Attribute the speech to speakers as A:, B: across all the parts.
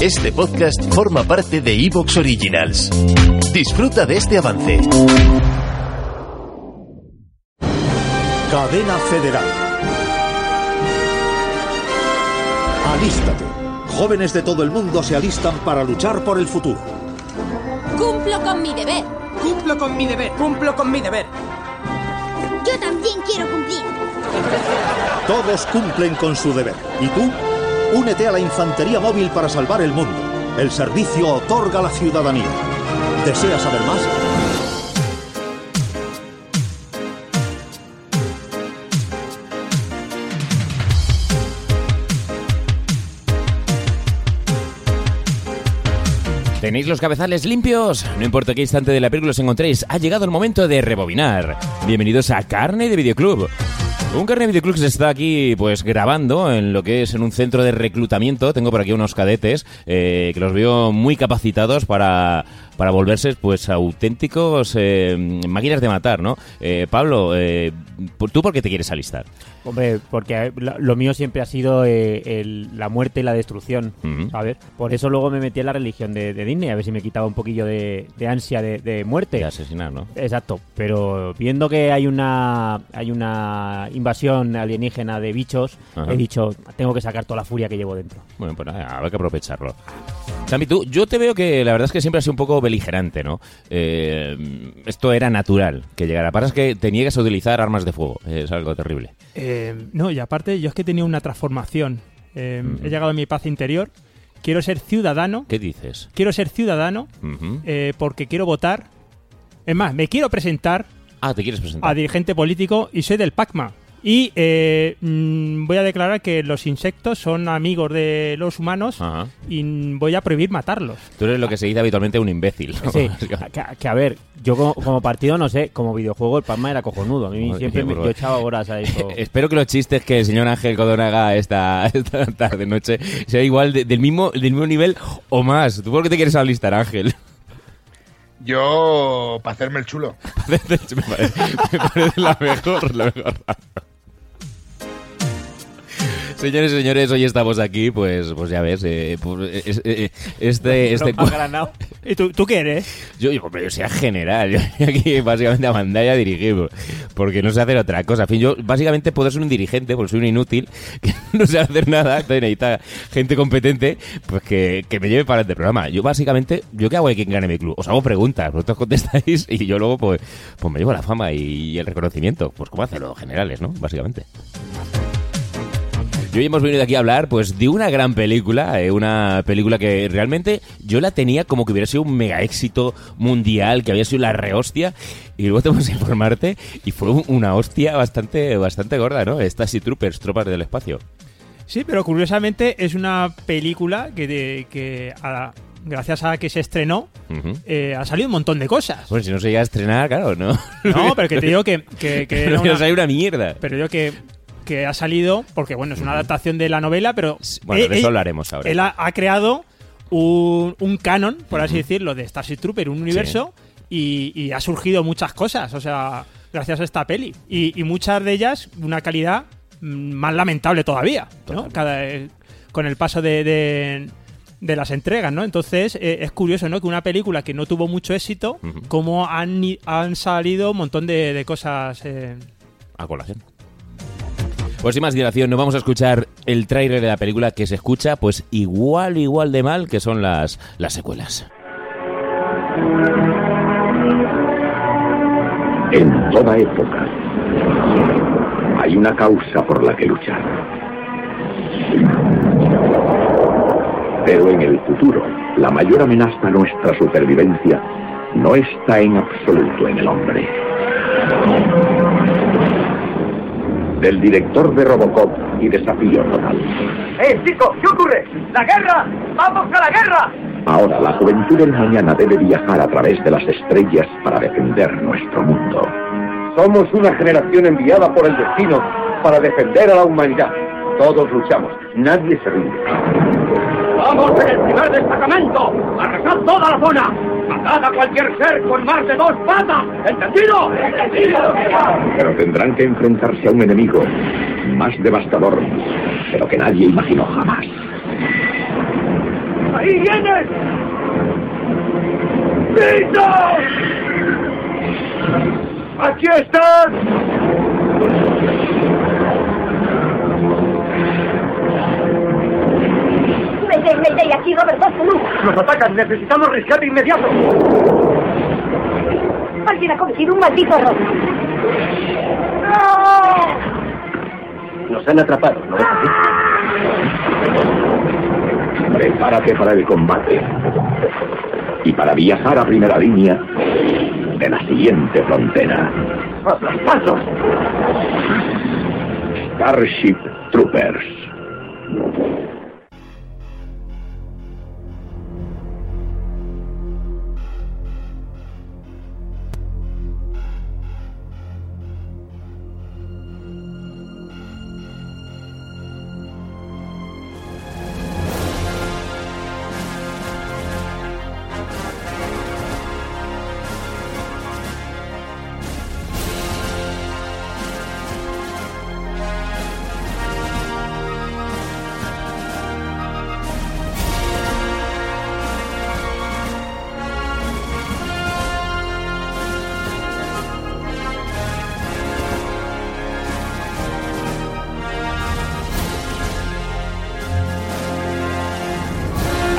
A: Este podcast forma parte de Evox Originals. Disfruta de este avance.
B: Cadena Federal. Alístate. Jóvenes de todo el mundo se alistan para luchar por el futuro.
C: Cumplo con mi deber.
D: Cumplo con mi deber. Cumplo con mi deber.
E: Yo también quiero cumplir.
B: Todos cumplen con su deber. ¿Y tú? Únete a la Infantería Móvil para salvar el mundo. El servicio otorga la ciudadanía. ¿Deseas saber más?
F: ¿Tenéis los cabezales limpios? No importa qué instante de la película os encontréis, ha llegado el momento de rebobinar. Bienvenidos a Carne de Videoclub. Un Carne de Videoclub se está aquí pues grabando en lo que es en un centro de reclutamiento. Tengo por aquí unos cadetes eh, que los veo muy capacitados para, para volverse pues auténticos eh, máquinas de matar, ¿no? Eh, Pablo, eh, ¿tú por qué te quieres alistar?
G: Hombre, porque lo lo mío siempre ha sido eh, el- la muerte y la destrucción,
F: Ujú.
G: ¿sabes? Por eso luego me metí en la religión de, de Disney, a ver si me quitaba un poquillo de, de ansia de, de muerte.
F: De asesinar, ¿no?
G: Exacto, pero viendo que hay una hay una invasión alienígena de bichos,
F: Ajá.
G: he dicho, tengo que sacar toda la furia que llevo dentro.
F: Bueno, pues nada, habrá que aprovecharlo. Sammy, tú, yo te veo que la verdad es que siempre has sido un poco beligerante, ¿no? Eh, esto era natural que llegara. Pasa es que te niegas a utilizar armas de fuego. Es algo terrible.
D: Eh, no, y aparte, yo es que he tenido una transformación. Eh, He llegado a mi paz interior. Quiero ser ciudadano.
F: ¿Qué dices?
D: Quiero ser ciudadano eh, porque quiero votar. Es más, me quiero presentar
F: Ah, ¿te quieres presentar?
D: a dirigente político y soy del PACMA. Y eh, mm, voy a declarar que los insectos son amigos de los humanos
F: Ajá.
D: y voy a prohibir matarlos.
F: Tú eres lo que se dice habitualmente un imbécil. ¿no?
G: Sí, que, que a ver, yo como, como partido no sé, como videojuego el Palma era cojonudo. A mí siempre me, yo echaba horas a eso.
F: Espero que los chistes que el señor Ángel Codón haga esta, esta tarde noche sea igual de- del mismo del mismo nivel o más. ¿Tú por qué te quieres alistar, Ángel?
H: Yo, para hacerme el chulo.
F: me, parece, me parece la mejor, la mejor. Señores y señores, hoy estamos aquí, pues, pues ya ves, eh, pues, es- eh, este, este
G: granado.
D: ¿Y tú, tú qué eres?
F: yo, yo, hombre, yo sea general, yo aquí básicamente a mandar y a dirigir, por- porque no sé hacer otra cosa. En fin, yo básicamente puedo ser un dirigente, porque soy un inútil, que no sé hacer nada, entonces necesita gente competente, pues que, que me lleve para el programa. Yo básicamente, ¿yo qué hago aquí en Gane mi Club? Os hago preguntas, vosotros contestáis y yo luego pues, pues me llevo la fama y, el reconocimiento, pues como hacen los generales, ¿no? Básicamente. Y hoy hemos venido aquí a hablar pues de una gran película, eh, una película que realmente yo la tenía como que hubiera sido un mega éxito mundial, que había sido la rehostia, y luego tenemos que informarte, y fue un- una hostia bastante, bastante gorda, ¿no? Starship Troopers, Tropas del Espacio.
D: Sí, pero curiosamente es una película que, de- que a- gracias a que se estrenó eh, ha salido un montón de cosas.
F: Bueno, si no se llega a estrenar, claro, ¿no?
D: No, pero que te digo que, que, que era
F: no
D: una-
F: sale una mierda.
D: pero yo que, que ha salido, porque bueno, es una adaptación de la novela, pero
F: Bueno,
D: eh,
F: de eso
D: eh,
F: hablaremos ahora.
D: él ha, ha creado un, un canon, por así decirlo, de Starship Trooper, un universo, y, y ha surgido muchas cosas, o sea, gracias a esta peli. Y, y muchas de ellas, una calidad mm, más lamentable todavía, ¿no? Cada, eh, con el paso de, de- de las entregas, ¿no? Entonces, eh, es curioso, ¿no? Que una película que no tuvo mucho éxito,
F: Ujú.
D: como han, han salido un montón de, de cosas... eh,
F: A colación. Pues sin más dilación, nos vamos a escuchar el tráiler de la película que se escucha pues igual, igual de mal que son las, las secuelas.
I: En toda época hay una causa por la que luchar. Pero en el futuro, la mayor amenaza a nuestra supervivencia no está en absoluto en el hombre. Del director de Robocop y Desafío Total.
H: ¡Eh, chico! ¿Qué ocurre? ¡La guerra! ¡Vamos a la guerra!
I: Ahora la juventud del mañana debe viajar a través de las estrellas para defender nuestro mundo.
H: Somos una generación enviada por el destino para defender a la humanidad. Todos luchamos, nadie se rinde. ¡Vamos en el primer destacamento! ¡Arrasad toda la zona! ¡Matad a cualquier ser con más de dos patas! ¿Entendido? ¡Entendido!
I: Pero tendrán que enfrentarse a un enemigo más devastador de lo que nadie imaginó jamás.
H: ¡Ahí vienen! ¡Listo! ¡Aquí están!
E: Mayday, Mayday, aquí Robert Boston.
H: ¡Nos atacan! ¡Necesitamos rescate inmediato!
E: Alguien ha cometido un maldito error.
H: Nos han atrapado, ¿no es así?
I: Prepárate para el combate y para viajar a primera línea de la siguiente frontera.
H: ¡A los pasos!
I: Starship Troopers.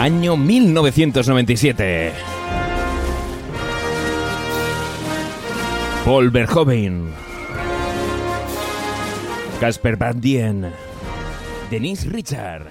F: Año 1997. Paul Verhoeven. Casper Van Dien. Denise Richard.